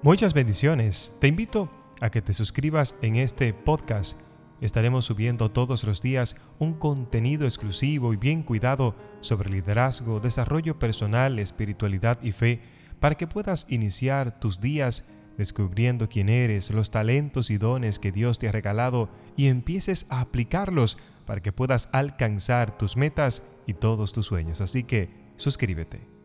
Muchas bendiciones. Te invito a que te suscribas en este podcast. Estaremos subiendo todos los días un contenido exclusivo y bien cuidado sobre liderazgo, desarrollo personal, espiritualidad y fe para que puedas iniciar tus días descubriendo quién eres, los talentos y dones que Dios te ha regalado y empieces a aplicarlos para que puedas alcanzar tus metas y todos tus sueños. Así que suscríbete.